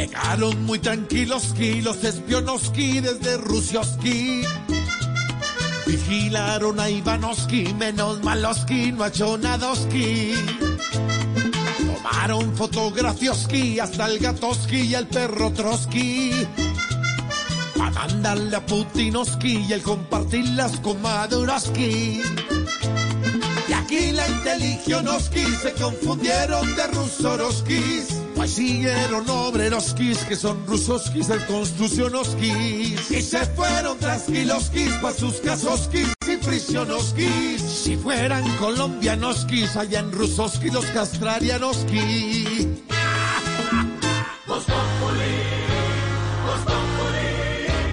Llegaron muy tranquilos los espionoski desde Rusioski. Vigilaron a Ivanovsky, menos maloski, no a Chonadoski. Tomaron fotografioski hasta el gatoski y el perro Trotsky. Para mandarle a Putinoski y el compartirlas con Maduroski. Y aquí la inteligionoski se confundieron de rusoroskis. Pues siguieron obreroskis que son rusoskis el construccionoskis. Y se fueron tranquiloskis pa' sus casoskis y frisionoskis. Si fueran colombianoskis, allá en rusoski los castrarianoski.